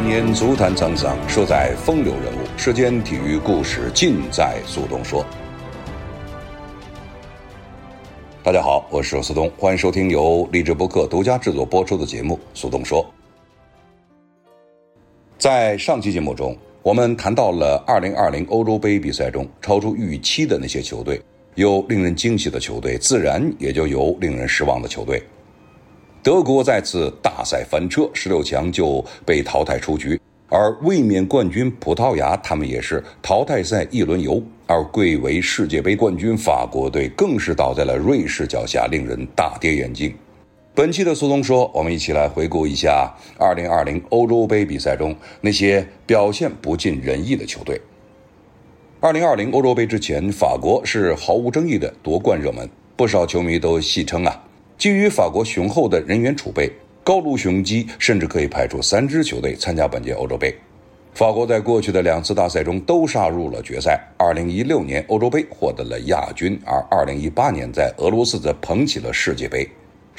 百年足坛沧桑，说在风流人物。世间体育故事尽在苏东说。大家好，我是苏东，欢迎收听由励志播客独家制作播出的节目《苏东说》。在上期节目中，我们谈到了2020欧洲杯比赛中超出预期的那些球队，有令人惊喜的球队，自然也就有令人失望的球队。德国再次大赛翻车，十六强就被淘汰出局。而卫冕冠军葡萄牙，他们也是淘汰赛一轮游。而贵为世界杯冠军法国队，更是倒在了瑞士脚下，令人大跌眼镜。本期的苏东说，我们一起来回顾一下2020欧洲杯比赛中那些表现不尽人意的球队。2020欧洲杯之前，法国是毫无争议的夺冠热门，不少球迷都戏称啊。基于法国雄厚的人员储备，高卢雄鸡甚至可以派出三支球队参加本届欧洲杯。法国在过去的两次大赛中都杀入了决赛。二零一六年欧洲杯获得了亚军，而二零一八年在俄罗斯则捧起了世界杯。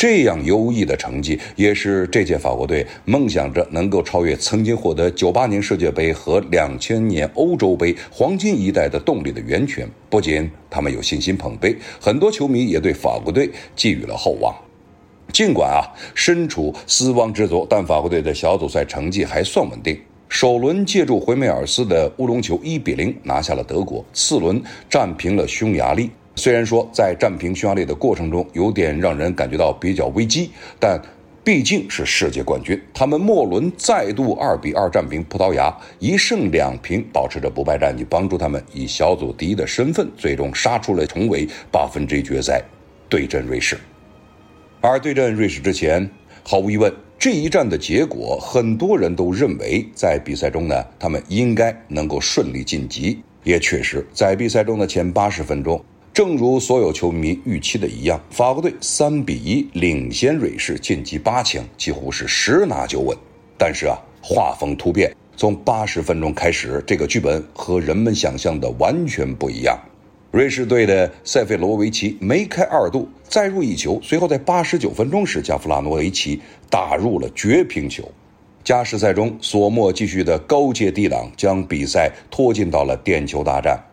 这样优异的成绩，也是这届法国队梦想着能够超越曾经获得98年世界杯和2000年欧洲杯黄金一代的动力的源泉。不仅他们有信心捧杯，很多球迷也对法国队寄予了厚望。尽管啊身处死亡之组，但法国队的小组赛成绩还算稳定。首轮借助回梅尔斯的乌龙球一比零拿下了德国，次轮战平了匈牙利。虽然说在战平匈牙利的过程中有点让人感觉到比较危机，但毕竟是世界冠军。他们末轮再度二比二战平葡萄牙，一胜两平，保持着不败战绩，帮助他们以小组第一的身份最终杀出了重围八分之一决赛，对阵瑞士。而对阵瑞士之前，毫无疑问，这一战的结果，很多人都认为在比赛中呢，他们应该能够顺利晋级。也确实，在比赛中的前八十分钟，正如所有球迷预期的一样，法国队三比一领先瑞士晋级八强，几乎是十拿九稳。但是啊，画风突变，从八十分钟开始，这个剧本和人们想象的完全不一样。瑞士队的塞费罗维奇梅开二度，再入一球。随后在八十九分钟时，加夫拉诺维奇打入了绝平球。加时赛中，索莫继续的高阶低挡，将比赛拖进到了点球大战。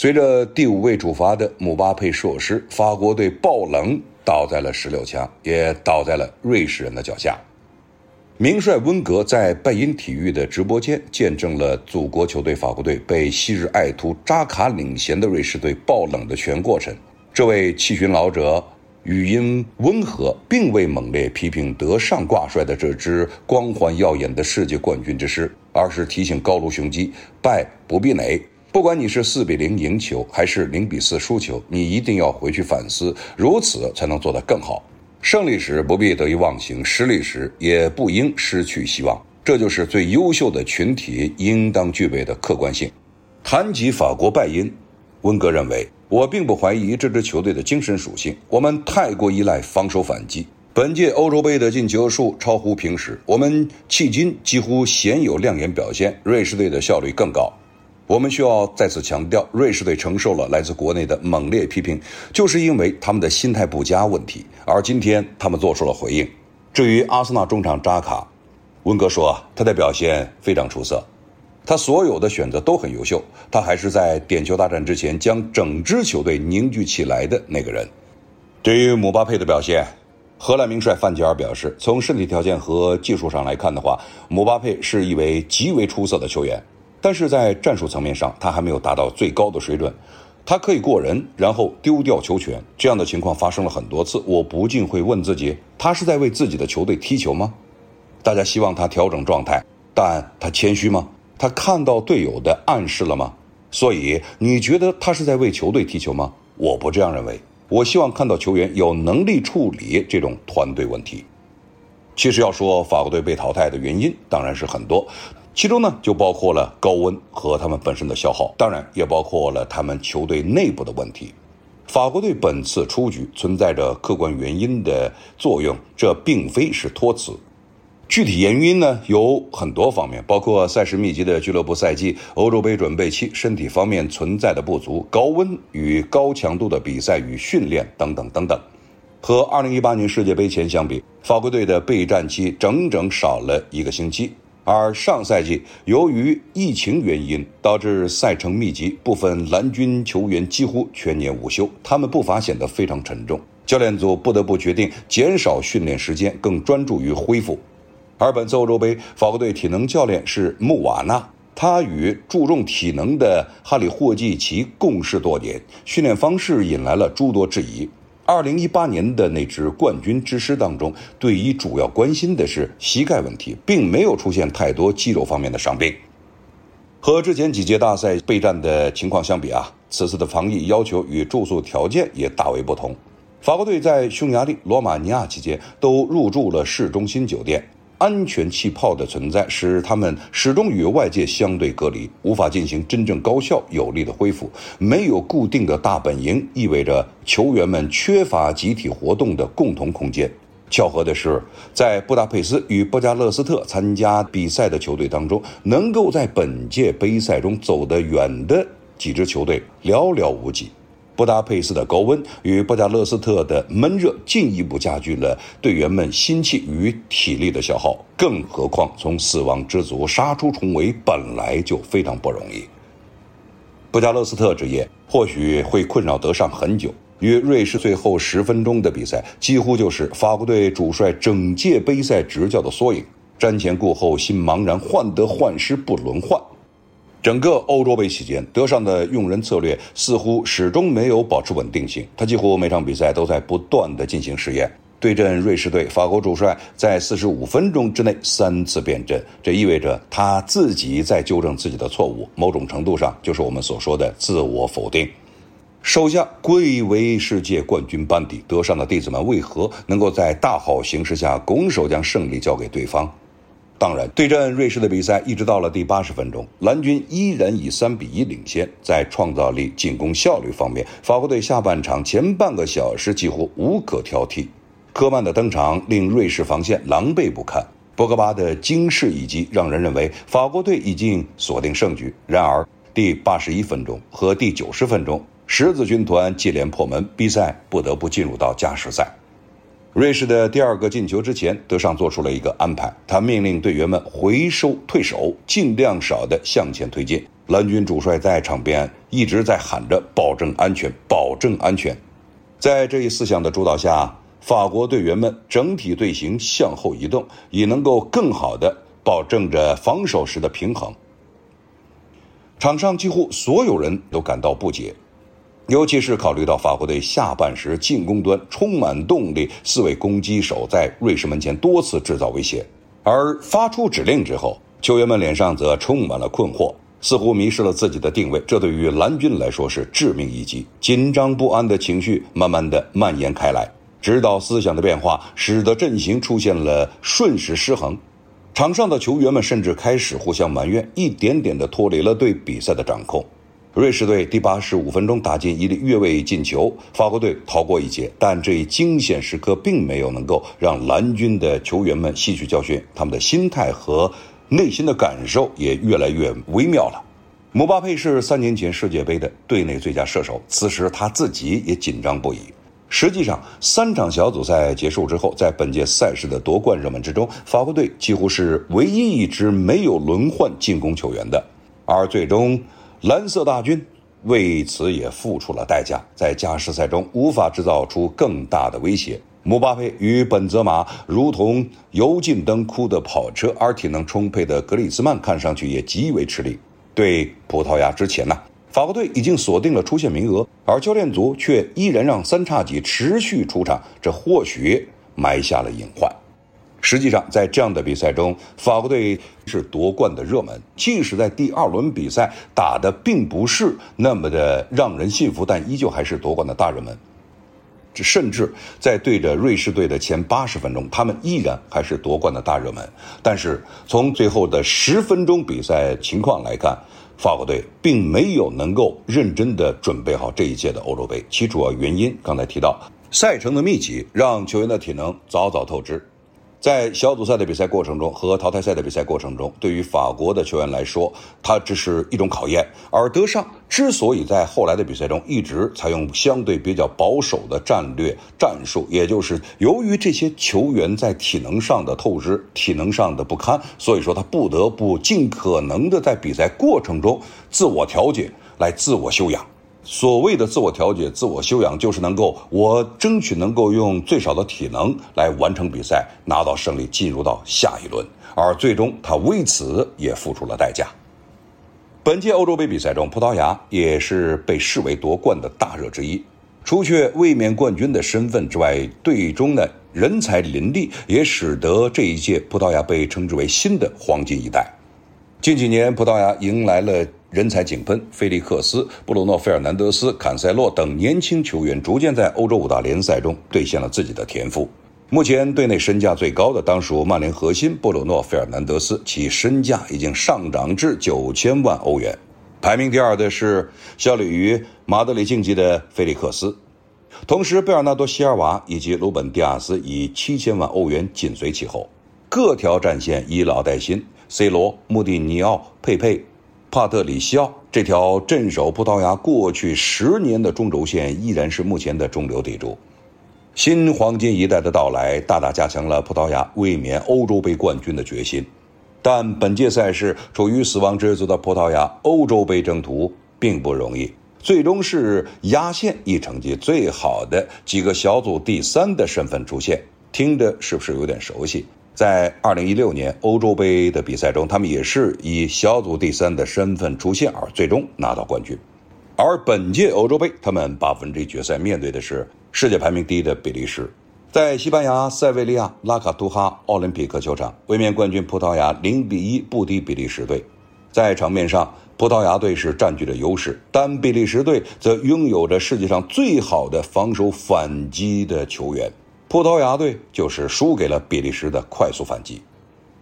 随着第五位主罚的姆巴佩射失，法国队爆冷倒在了十六强，也倒在了瑞士人的脚下。名帅温格在拜因体育的直播间见证了祖国球队法国队被昔日爱徒扎卡领衔的瑞士队爆冷的全过程。这位七旬老者语音温和，并未猛烈批评德尚挂帅的这支光环耀眼的世界冠军之师，而是提醒高卢雄鸡：败不必馁，不管你是四比零赢球还是零比四输球，你一定要回去反思，如此才能做得更好。胜利时不必得意忘形，失利时也不应失去希望。这就是最优秀的群体应当具备的客观性。谈及法国败因，温格认为，我并不怀疑这支球队的精神属性。我们太过依赖防守反击。本届欧洲杯的进球数超乎平时，我们迄今几乎鲜有亮眼表现。瑞士队的效率更高。我们需要再次强调，瑞士队承受了来自国内的猛烈批评，就是因为他们的心态不佳问题。而今天，他们做出了回应。至于阿森纳中场扎卡，温格说他的表现非常出色，他所有的选择都很优秀，他还是在点球大战之前将整支球队凝聚起来的那个人。对于姆巴佩的表现，荷兰名帅范吉尔表示，从身体条件和技术上来看的话，姆巴佩是一位极为出色的球员。但是在战术层面上，他还没有达到最高的水准。他可以过人，然后丢掉球权，这样的情况发生了很多次。我不禁会问自己：他是在为自己的球队踢球吗？大家希望他调整状态，但他谦虚吗？他看到队友的暗示了吗？所以你觉得他是在为球队踢球吗？我不这样认为。我希望看到球员有能力处理这种团队问题。其实要说法国队被淘汰的原因，当然是很多。其中呢，就包括了高温和他们本身的消耗，当然也包括了他们球队内部的问题。法国队本次出局存在着客观原因的作用，这并非是托词。具体原因呢，有很多方面，包括赛事密集的俱乐部赛季、欧洲杯准备期、身体方面存在的不足、高温与高强度的比赛与训练等等等等。和2018年世界杯前相比，法国队的备战期整整少了一个星期。而上赛季由于疫情原因导致赛程密集，部分蓝军球员几乎全年无休，他们步伐显得非常沉重。教练组不得不决定减少训练时间，更专注于恢复。而本次欧洲杯，法国队体能教练是穆瓦纳，他与注重体能的哈里霍季奇共事多年，训练方式引来了诸多质疑。二零一八年的那支冠军之师当中，队医主要关心的是膝盖问题，并没有出现太多肌肉方面的伤病。和之前几届大赛备战的情况相比啊，此次的防疫要求与住宿条件也大为不同。法国队在匈牙利、罗马尼亚期间都入住了市中心酒店。安全气泡的存在使他们始终与外界相对隔离，无法进行真正高效有力的恢复。没有固定的大本营，意味着球员们缺乏集体活动的共同空间。巧合的是，在布达佩斯与布加勒斯特参加比赛的球队当中，能够在本届杯赛中走得远的几支球队寥寥无几。布达佩斯的高温与布加勒斯特的闷热进一步加剧了队员们心气与体力的消耗，更何况从死亡之组杀出重围本来就非常不容易。布加勒斯特之夜或许会困扰德尚很久，与瑞士最后十分钟的比赛几乎就是法国队主帅整届杯赛执教的缩影，瞻前顾后，心茫然，患得患失不轮换。整个欧洲杯期间，德尚的用人策略似乎始终没有保持稳定性。他几乎每场比赛都在不断的进行试验。对阵瑞士队，法国主帅在四十五分钟之内三次变阵，这意味着他自己在纠正自己的错误。某种程度上，就是我们所说的自我否定。手下贵为世界冠军班底，德尚的弟子们为何能够在大好形势下拱手将胜利交给对方？当然，对阵瑞士的比赛一直到了第八十分钟，蓝军依然以三比一领先。在创造力、进攻效率方面，法国队下半场前半个小时几乎无可挑剔。科曼的登场令瑞士防线狼狈不堪，博格巴的惊世一击让人认为法国队已经锁定胜局。然而，第八十一分钟和第九十分钟，十字军团接连破门，比赛不得不进入到加时赛。瑞士的第二个进球之前，德尚做出了一个安排，他命令队员们回收退守，尽量少的向前推进。蓝军主帅在场边一直在喊着“保证安全，保证安全”。在这一思想的主导下，法国队员们整体队形向后移动，也能够更好的保证着防守时的平衡。场上几乎所有人都感到不解。尤其是考虑到法国队下半时进攻端充满动力，四位攻击手在瑞士门前多次制造威胁，而发出指令之后，球员们脸上则充满了困惑，似乎迷失了自己的定位。这对于蓝军来说是致命一击，紧张不安的情绪慢慢的蔓延开来，指导思想的变化使得阵型出现了瞬时失衡，场上的球员们甚至开始互相埋怨，一点点的脱离了对比赛的掌控。瑞士队第八十五分钟打进一粒越位进球，法国队逃过一劫。但这一惊险时刻并没有能够让蓝军的球员们吸取教训，他们的心态和内心的感受也越来越微妙了。姆巴佩是三年前世界杯的队内最佳射手，此时他自己也紧张不已。实际上，三场小组赛结束之后，在本届赛事的夺冠热门之中，法国队几乎是唯一一支没有轮换进攻球员的，而最终。蓝色大军为此也付出了代价，在加时赛中无法制造出更大的威胁。姆巴佩与本泽马如同油尽灯枯的跑车，而体能充沛的格里兹曼看上去也极为吃力。对葡萄牙之前呢，法国队已经锁定了出线名额，而教练组却依然让三叉戟持续出场，这或许埋下了隐患。实际上，在这样的比赛中，法国队是夺冠的热门。即使在第二轮比赛打的并不是那么的让人信服，但依旧还是夺冠的大热门。这甚至在对着瑞士队的前八十分钟，他们依然还是夺冠的大热门。但是从最后的十分钟比赛情况来看，法国队并没有能够认真的准备好这一届的欧洲杯。其主要原因刚才提到，赛程的密集让球员的体能早早透支。在小组赛的比赛过程中和淘汰赛的比赛过程中，对于法国的球员来说，它只是一种考验。而德尚之所以在后来的比赛中一直采用相对比较保守的战略战术，也就是由于这些球员在体能上的透支、体能上的不堪，所以说他不得不尽可能的在比赛过程中自我调节，来自我修养。所谓的自我调节、自我修养，就是能够我争取能够用最少的体能来完成比赛，拿到胜利，进入到下一轮。而最终他为此也付出了代价。本届欧洲杯比赛中，葡萄牙也是被视为夺冠的大热之一。除却卫冕冠军的身份之外，队中呢人才林立，也使得这一届葡萄牙被称之为新的黄金一代。近几年，葡萄牙迎来了。人才井喷，菲利克斯、布鲁诺·费尔南德斯、坎塞洛等年轻球员逐渐在欧洲五大联赛中兑现了自己的天赋。目前队内身价最高的当属曼联核心布鲁诺·费尔南德斯，其身价已经上涨至九千万欧元。排名第二的是效力于马德里竞技的菲利克斯，同时贝尔纳多·席尔瓦以及鲁本·迪亚斯以七千万欧元紧随其后。各条战线以老带新，C 罗、穆蒂尼奥、佩佩。帕特里西奥这条镇守葡萄牙过去十年的中轴线依然是目前的中流砥柱。新黄金一代的到来，大大加强了葡萄牙卫冕欧洲杯冠军的决心。但本届赛事处于死亡之组的葡萄牙，欧洲杯征途并不容易，最终是压线以成绩最好的几个小组第三的身份出现。听着是不是有点熟悉？在二零一六年欧洲杯的比赛中，他们也是以小组第三的身份出现，而最终拿到冠军。而本届欧洲杯，他们八分之一决赛面对的是世界排名第一的比利时。在西班牙塞维利亚拉卡图哈奥林匹克球场，卫冕冠军葡萄牙零比一不敌比利时队。在场面上，葡萄牙队是占据着优势，但比利时队则拥有着世界上最好的防守反击的球员。葡萄牙队就是输给了比利时的快速反击。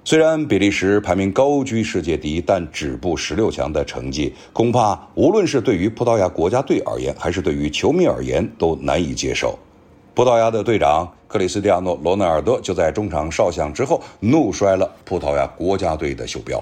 虽然比利时排名高居世界第一，但止步十六强的成绩，恐怕无论是对于葡萄牙国家队而言，还是对于球迷而言，都难以接受。葡萄牙的队长克里斯蒂亚诺·罗纳尔多就在中场哨响之后，怒摔了葡萄牙国家队的袖标。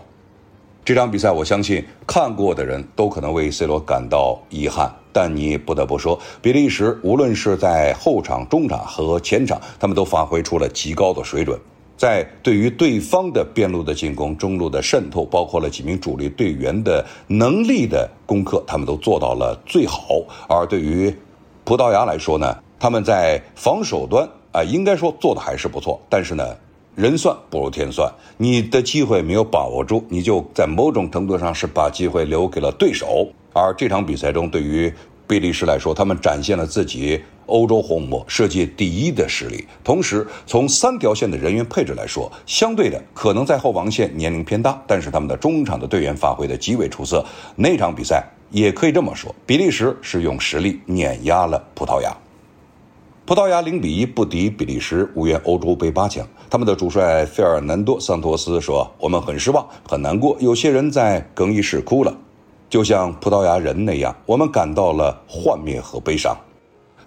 这场比赛，我相信看过的人都可能为 C 罗感到遗憾，但你不得不说，比利时无论是在后场、中场和前场，他们都发挥出了极高的水准。在对于对方的边路的进攻、中路的渗透，包括了几名主力队员的能力的攻克，他们都做到了最好。而对于葡萄牙来说呢，他们在防守端啊，应该说做的还是不错，但是呢。人算不如天算，你的机会没有把握住，你就在某种程度上是把机会留给了对手。而这场比赛中，对于比利时来说，他们展现了自己欧洲红魔世界第一的实力。同时，从三条线的人员配置来说，相对的可能在后防线年龄偏大，但是他们的中场的队员发挥的极为出色。那场比赛也可以这么说，比利时是用实力碾压了葡萄牙。葡萄牙零比一不敌比利时，无缘欧洲杯八强。他们的主帅费尔南多·桑托斯说：“我们很失望，很难过，有些人在更衣室哭了，就像葡萄牙人那样，我们感到了幻灭和悲伤。”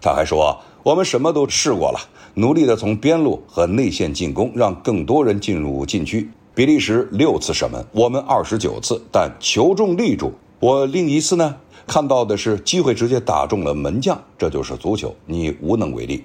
他还说：“我们什么都试过了，努力的从边路和内线进攻，让更多人进入禁区。比利时六次射门，我们二十九次，但球中立住。我另一次呢？”看到的是机会直接打中了门将，这就是足球，你无能为力。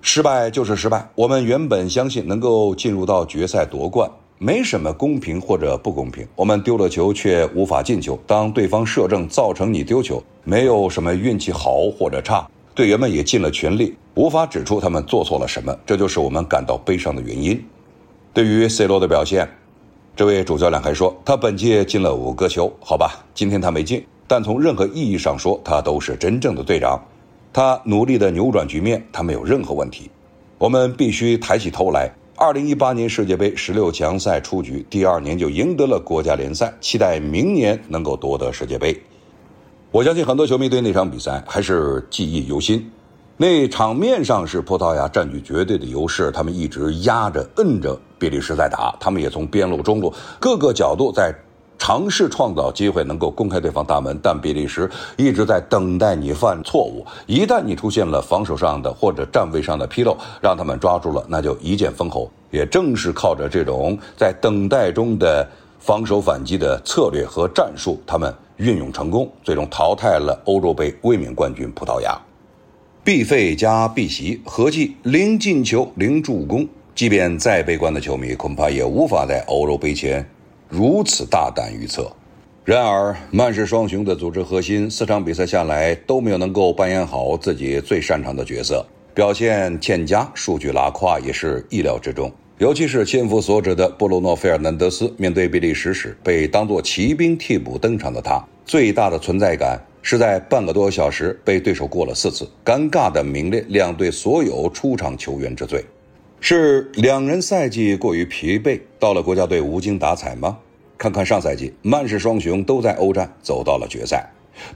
失败就是失败。我们原本相信能够进入到决赛夺冠，没什么公平或者不公平。我们丢了球却无法进球，当对方射正造成你丢球，没有什么运气好或者差，队员们也尽了全力，无法指出他们做错了什么，这就是我们感到悲伤的原因。对于 C 罗的表现，这位主教练还说，他本届进了五个球，好吧，今天他没进。但从任何意义上说，他都是真正的队长。他努力的扭转局面，他没有任何问题。我们必须抬起头来。二零一八年世界杯十六强赛出局，第二年就赢得了国家联赛，期待明年能够夺得世界杯。我相信很多球迷对那场比赛还是记忆犹新。那场面上是葡萄牙占据绝对的优势，他们一直压着、摁着比利时在打，他们也从边路、中路各个角度在。尝试创造机会，能够公开对方大门，但比利时一直在等待你犯错误。一旦你出现了防守上的或者站位上的纰漏，让他们抓住了，那就一剑封喉。也正是靠着这种在等待中的防守反击的策略和战术，他们运用成功，最终淘汰了欧洲杯卫冕冠军葡萄牙。必费加必袭合计零进球零助攻，即便再悲观的球迷，恐怕也无法在欧洲杯前。如此大胆预测，然而曼市双雄的组织核心四场比赛下来都没有能够扮演好自己最擅长的角色，表现欠佳，数据拉胯也是意料之中。尤其是千夫所指的布鲁诺·费尔南德斯面对比利时时，被当作骑兵替补登场的他，最大的存在感是在半个多小时被对手过了四次，尴尬的名列两队所有出场球员之最。是两人赛季过于疲惫，到了国家队无精打采吗？看看上赛季，曼市双雄都在欧战走到了决赛，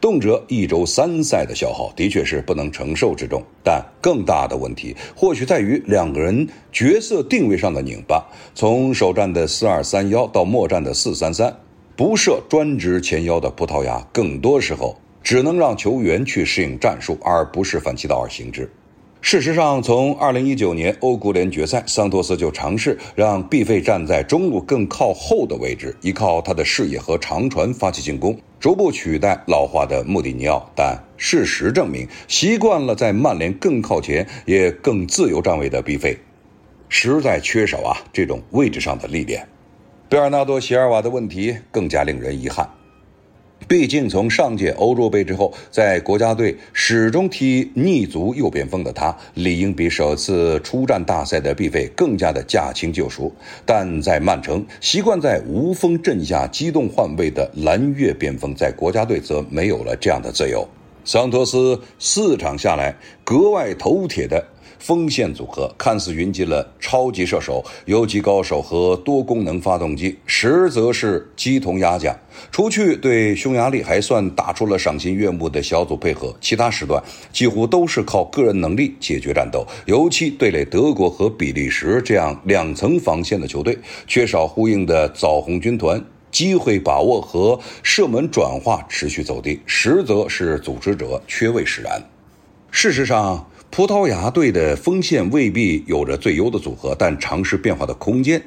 动辄一周三赛的消耗，的确是不能承受之重。但更大的问题，或许在于两个人角色定位上的拧巴。从首战的四二三幺到末战的四三三，不设专职前腰的葡萄牙，更多时候只能让球员去适应战术，而不是反其道而行之。事实上，从2019年欧国联决赛，桑托斯就尝试让毕费站在中路更靠后的位置，依靠他的视野和长传发起进攻，逐步取代老化的穆蒂尼奥。但事实证明，习惯了在曼联更靠前也更自由站位的毕费，实在缺少啊这种位置上的历练。贝尔纳多·席尔瓦的问题更加令人遗憾。毕竟，从上届欧洲杯之后，在国家队始终踢逆足右边锋的他，理应比首次出战大赛的毕费更加的驾轻就熟。但在曼城，习惯在无锋阵下机动换位的蓝月边锋，在国家队则没有了这样的自由。桑托斯四场下来，格外头铁的。锋线组合看似云集了超级射手、游击高手和多功能发动机，实则是鸡同鸭讲。除去对匈牙利还算打出了赏心悦目的小组配合，其他时段几乎都是靠个人能力解决战斗。尤其对垒德国和比利时这样两层防线的球队，缺少呼应的枣红军团，机会把握和射门转化持续走低，实则是组织者缺位使然。事实上。葡萄牙队的锋线未必有着最优的组合，但尝试变化的空间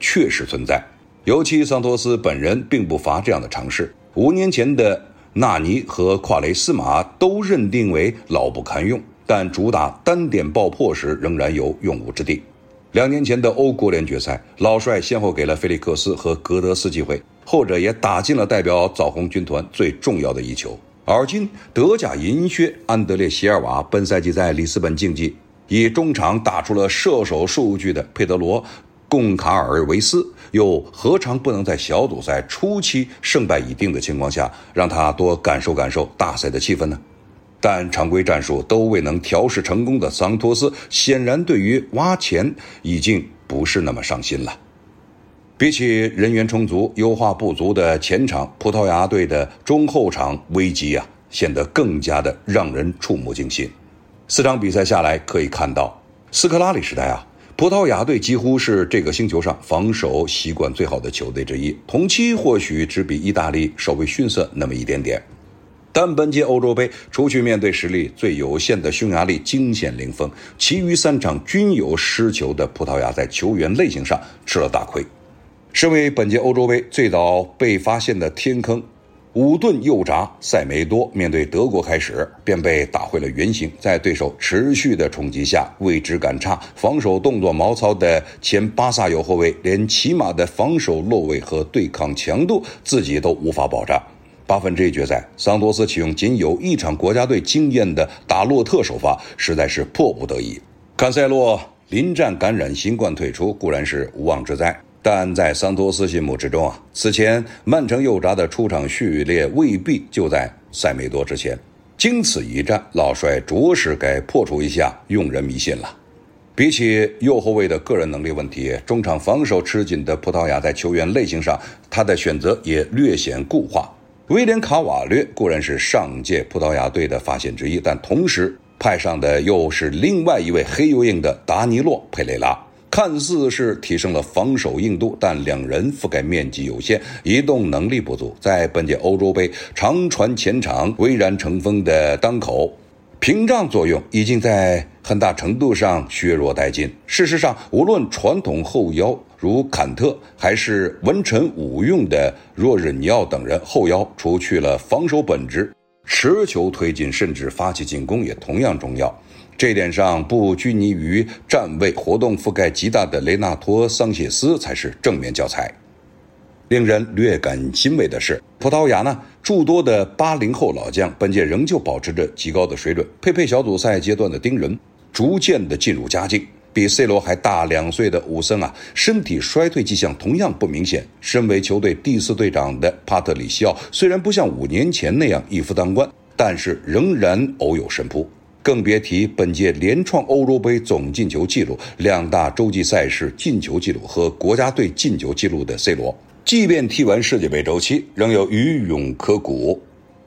确实存在。尤其桑托斯本人并不乏这样的尝试。五年前的纳尼和夸雷斯马都认定为老不堪用，但主打单点爆破时仍然有用武之地。两年前的欧国联决赛，老帅先后给了菲利克斯和格德斯机会，后者也打进了代表枣红军团最重要的一球。而今，德甲银靴安德烈·席尔瓦本赛季在里斯本竞技以中场打出了射手数据的佩德罗·贡卡尔维斯，又何尝不能在小组赛初期胜败已定的情况下，让他多感受感受大赛的气氛呢？但常规战术都未能调试成功的桑托斯，显然对于挖潜已经不是那么上心了。比起人员充足、优化不足的前场，葡萄牙队的中后场危机啊，显得更加的让人触目惊心。四场比赛下来，可以看到，斯科拉里时代啊，葡萄牙队几乎是这个星球上防守习惯最好的球队之一。同期或许只比意大利稍微逊色那么一点点，但本届欧洲杯，除去面对实力最有限的匈牙利惊险零封，其余三场均有失球的葡萄牙，在球员类型上吃了大亏。身为本届欧洲杯最早被发现的天坑，五顿右闸塞梅多面对德国开始便被打回了原形，在对手持续的冲击下，位置感差、防守动作毛糙的前巴萨右后卫，连起码的防守落位和对抗强度自己都无法保障。八分之一决赛，桑多斯启用仅有一场国家队经验的达洛特首发，实在是迫不得已。坎塞洛临战感染新冠退出，固然是无妄之灾。但在桑托斯心目之中啊，此前曼城右闸的出场序列未必就在塞梅多之前。经此一战，老帅着实该破除一下用人迷信了。比起右后卫的个人能力问题，中场防守吃紧的葡萄牙在球员类型上，他的选择也略显固化。威廉卡瓦略固然是上届葡萄牙队的发现之一，但同时派上的又是另外一位黑又硬的达尼洛佩雷拉。看似是提升了防守硬度，但两人覆盖面积有限，移动能力不足，在本届欧洲杯长传前场蔚然成风的当口，屏障作用已经在很大程度上削弱殆尽。事实上，无论传统后腰如坎特，还是文臣武用的若日尼奥等人，后腰除去了防守本质，持球推进甚至发起进攻也同样重要。这点上不拘泥于站位，活动覆盖极大的雷纳托·桑切斯才是正面教材。令人略感欣慰的是，葡萄牙呢诸多的八零后老将，本届仍旧保持着极高的水准。佩佩小组赛阶段的盯人，逐渐的进入佳境。比 C 罗还大两岁的武森啊，身体衰退迹象同样不明显。身为球队第四队长的帕特里西奥，虽然不像五年前那样一夫当关，但是仍然偶有神扑。更别提本届连创欧洲杯总进球纪录、两大洲际赛事进球纪录和国家队进球纪录的 C 罗，即便踢完世界杯周期，仍有余勇可鼓。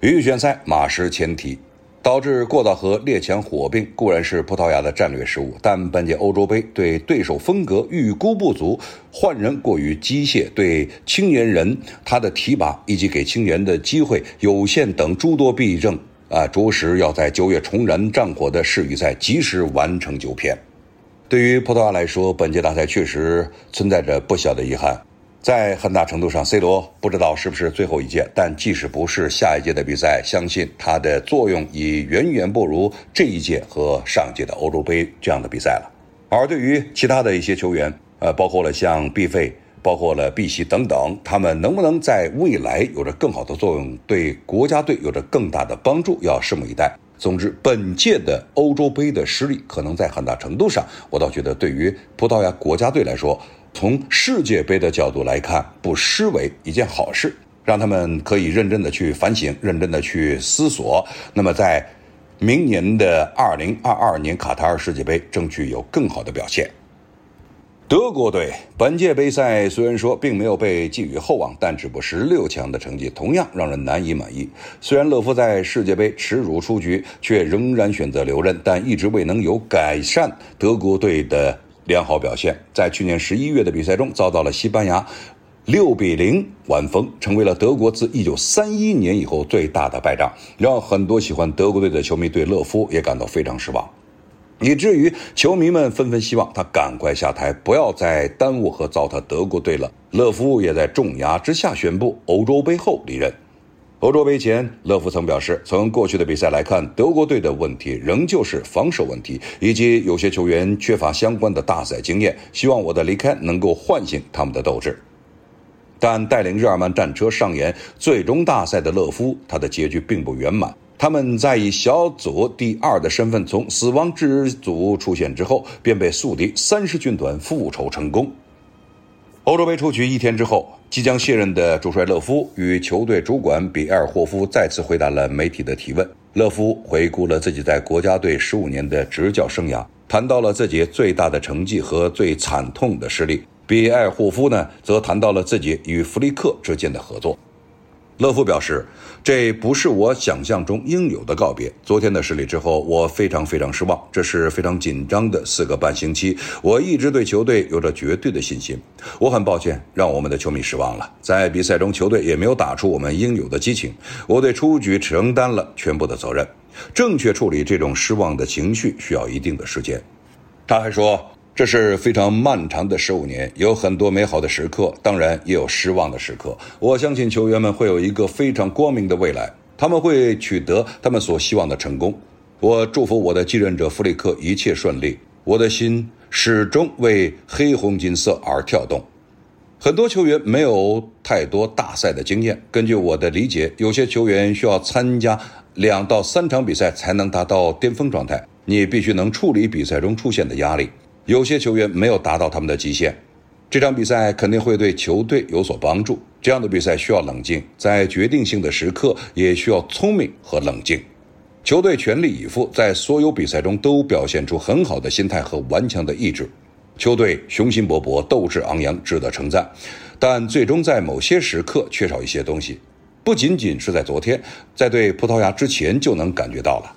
预选赛马失前蹄，导致过早和列强火并固然是葡萄牙的战略失误，但本届欧洲杯对对手风格预估不足，换人过于机械，对青年人他的提拔以及给青年的机会有限等诸多弊症。啊，着实要在九月重燃战火的世预赛及时完成九片。对于葡萄牙来说，本届大赛确实存在着不小的遗憾。在很大程度上，C 罗不知道是不是最后一届，但即使不是下一届的比赛，相信他的作用已远远不如这一届和上届的欧洲杯这样的比赛了。而对于其他的一些球员，呃，包括了像毕费。包括了碧玺等等，他们能不能在未来有着更好的作用，对国家队有着更大的帮助，要拭目以待。总之，本届的欧洲杯的实力可能在很大程度上，我倒觉得对于葡萄牙国家队来说，从世界杯的角度来看，不失为一件好事，让他们可以认真的去反省，认真的去思索。那么，在明年的二零二二年卡塔尔世界杯，争取有更好的表现。德国队本届杯赛虽然说并没有被寄予厚望，但止步十六强的成绩同样让人难以满意。虽然勒夫在世界杯耻辱出局，却仍然选择留任，但一直未能有改善德国队的良好表现。在去年十一月的比赛中，遭到了西班牙六比零完封，成为了德国自一九三一年以后最大的败仗，让很多喜欢德国队的球迷对勒夫也感到非常失望。以至于球迷们纷纷希望他赶快下台，不要再耽误和糟蹋德国队了。勒夫也在重压之下宣布欧洲杯后离任。欧洲杯前，勒夫曾表示，从过去的比赛来看，德国队的问题仍旧是防守问题，以及有些球员缺乏相关的大赛经验。希望我的离开能够唤醒他们的斗志。但带领日耳曼战车上演最终大赛的勒夫，他的结局并不圆满。他们在以小组第二的身份从死亡之组出现之后，便被宿敌三十军团复仇成功。欧洲杯出局一天之后，即将卸任的主帅勒夫与球队主管比埃尔霍夫再次回答了媒体的提问。勒夫回顾了自己在国家队十五年的执教生涯，谈到了自己最大的成绩和最惨痛的失利。比埃尔霍夫呢，则谈到了自己与弗里克之间的合作。勒夫表示，这不是我想象中应有的告别。昨天的失利之后，我非常非常失望。这是非常紧张的四个半星期。我一直对球队有着绝对的信心。我很抱歉让我们的球迷失望了。在比赛中，球队也没有打出我们应有的激情。我对出局承担了全部的责任。正确处理这种失望的情绪需要一定的时间。他还说。这是非常漫长的十五年，有很多美好的时刻，当然也有失望的时刻。我相信球员们会有一个非常光明的未来，他们会取得他们所希望的成功。我祝福我的继任者弗里克一切顺利。我的心始终为黑红金色而跳动。很多球员没有太多大赛的经验，根据我的理解，有些球员需要参加两到三场比赛才能达到巅峰状态。你必须能处理比赛中出现的压力。有些球员没有达到他们的极限，这场比赛肯定会对球队有所帮助。这样的比赛需要冷静，在决定性的时刻也需要聪明和冷静。球队全力以赴，在所有比赛中都表现出很好的心态和顽强的意志。球队雄心勃勃，斗志昂扬，值得称赞。但最终在某些时刻缺少一些东西，不仅仅是在昨天，在对葡萄牙之前就能感觉到了。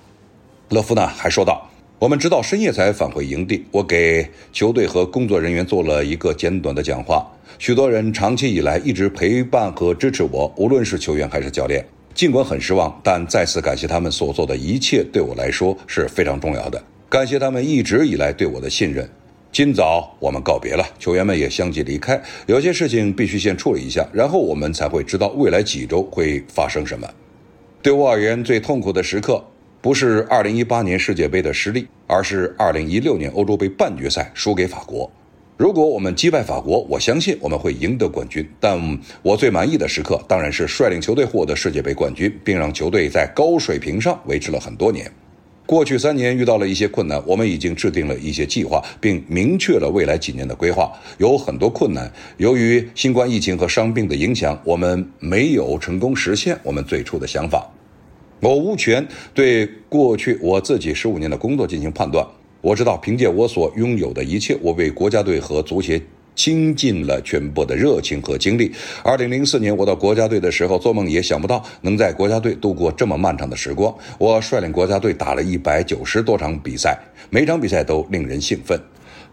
勒夫呢还说道。我们直到深夜才返回营地。我给球队和工作人员做了一个简短的讲话。许多人长期以来一直陪伴和支持我，无论是球员还是教练。尽管很失望，但再次感谢他们所做的一切，对我来说是非常重要的。感谢他们一直以来对我的信任。今早我们告别了，球员们也相继离开。有些事情必须先处理一下，然后我们才会知道未来几周会发生什么。对我而言，最痛苦的时刻。不是2018年世界杯的失利，而是2016年欧洲杯半决赛输给法国。如果我们击败法国，我相信我们会赢得冠军。但我最满意的时刻当然是率领球队获得世界杯冠军，并让球队在高水平上维持了很多年。过去三年遇到了一些困难，我们已经制定了一些计划，并明确了未来几年的规划。有很多困难，由于新冠疫情和伤病的影响，我们没有成功实现我们最初的想法。我无权对过去我自己十五年的工作进行判断。我知道，凭借我所拥有的一切，我为国家队和足协倾尽了全部的热情和精力。二零零四年我到国家队的时候，做梦也想不到能在国家队度过这么漫长的时光。我率领国家队打了一百九十多场比赛，每场比赛都令人兴奋。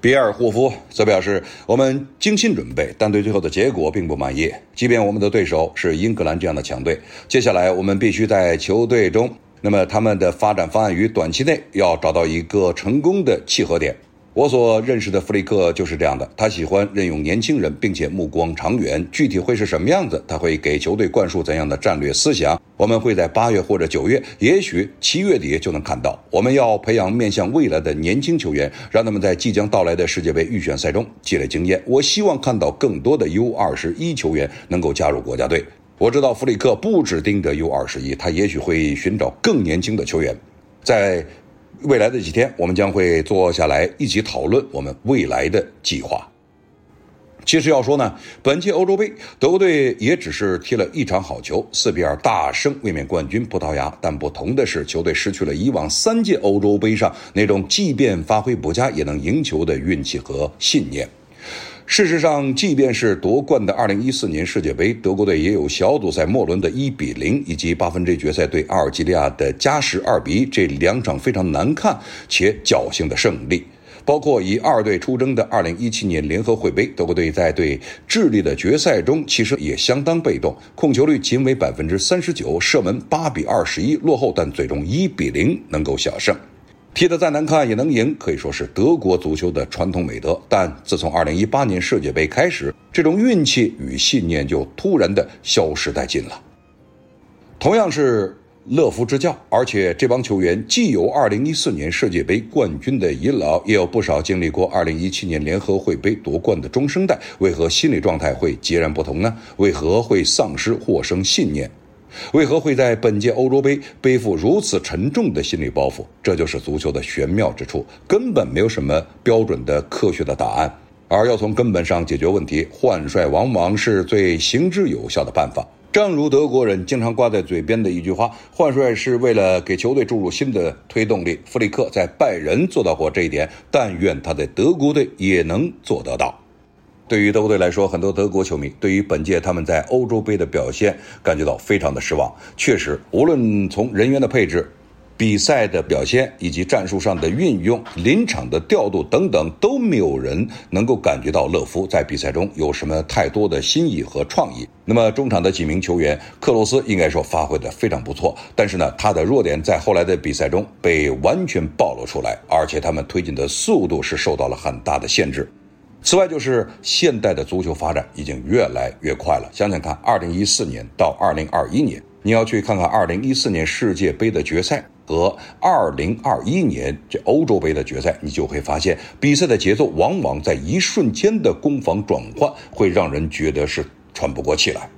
比尔霍夫则表示：“我们精心准备，但对最后的结果并不满意。即便我们的对手是英格兰这样的强队，接下来我们必须在球队中，那么他们的发展方案与短期内要找到一个成功的契合点。”我所认识的弗里克就是这样的，他喜欢任用年轻人，并且目光长远。具体会是什么样子？他会给球队灌输怎样的战略思想？我们会在八月或者九月，也许七月底就能看到。我们要培养面向未来的年轻球员，让他们在即将到来的世界杯预选赛中积累经验。我希望看到更多的 U 二十一球员能够加入国家队。我知道弗里克不止盯着 U 二十一，他也许会寻找更年轻的球员，在。未来的几天，我们将会坐下来一起讨论我们未来的计划。其实要说呢，本届欧洲杯，德国队也只是踢了一场好球，四比二大胜卫冕冠军葡萄牙。但不同的是，球队失去了以往三届欧洲杯上那种即便发挥不佳也能赢球的运气和信念。事实上，即便是夺冠的2014年世界杯，德国队也有小组赛末轮的1比0，以及八分之一决赛对阿尔及利亚的加时2比1这两场非常难看且侥幸的胜利。包括以二队出征的2017年联合会杯，德国队在对智利的决赛中其实也相当被动，控球率仅为百分之三十九，射门8比21落后，但最终1比0能够小胜。踢得再难看也能赢，可以说是德国足球的传统美德。但自从2018年世界杯开始，这种运气与信念就突然的消失殆尽了。同样是乐福执教，而且这帮球员既有2014年世界杯冠军的遗老，也有不少经历过2017年联合会杯夺冠的中生代，为何心理状态会截然不同呢？为何会丧失获胜信念？为何会在本届欧洲杯背负如此沉重的心理包袱？这就是足球的玄妙之处，根本没有什么标准的科学的答案。而要从根本上解决问题，换帅往往是最行之有效的办法。正如德国人经常挂在嘴边的一句话：“换帅是为了给球队注入新的推动力。”弗里克在拜仁做到过这一点，但愿他在德国队也能做得到。对于德国队来说，很多德国球迷对于本届他们在欧洲杯的表现感觉到非常的失望。确实，无论从人员的配置、比赛的表现以及战术上的运用、临场的调度等等，都没有人能够感觉到勒夫在比赛中有什么太多的新意和创意。那么中场的几名球员，克罗斯应该说发挥的非常不错，但是呢，他的弱点在后来的比赛中被完全暴露出来，而且他们推进的速度是受到了很大的限制。此外，就是现代的足球发展已经越来越快了。想想看，二零一四年到二零二一年，你要去看看二零一四年世界杯的决赛和二零二一年这欧洲杯的决赛，你就会发现，比赛的节奏往往在一瞬间的攻防转换，会让人觉得是喘不过气来。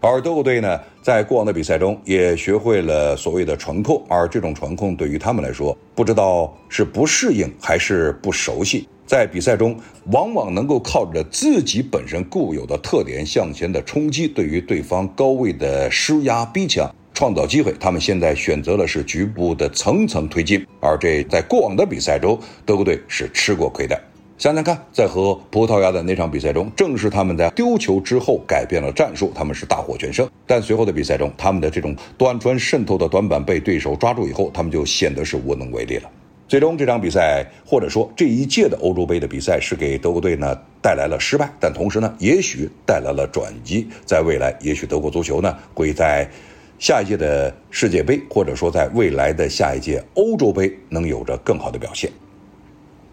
而德国队呢，在过往的比赛中也学会了所谓的传控，而这种传控对于他们来说，不知道是不适应还是不熟悉。在比赛中，往往能够靠着自己本身固有的特点向前的冲击，对于对方高位的施压逼抢，创造机会。他们现在选择的是局部的层层推进，而这在过往的比赛中，德国队是吃过亏的。想想看，在和葡萄牙的那场比赛中，正是他们在丢球之后改变了战术，他们是大获全胜。但随后的比赛中，他们的这种短传渗透的短板被对手抓住以后，他们就显得是无能为力了。最终这场比赛，或者说这一届的欧洲杯的比赛，是给德国队呢带来了失败，但同时呢，也许带来了转机。在未来，也许德国足球呢会在下一届的世界杯，或者说在未来的下一届欧洲杯，能有着更好的表现。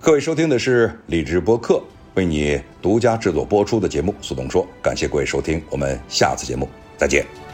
各位收听的是理智播客为你独家制作播出的节目《苏东说》，感谢各位收听，我们下次节目再见。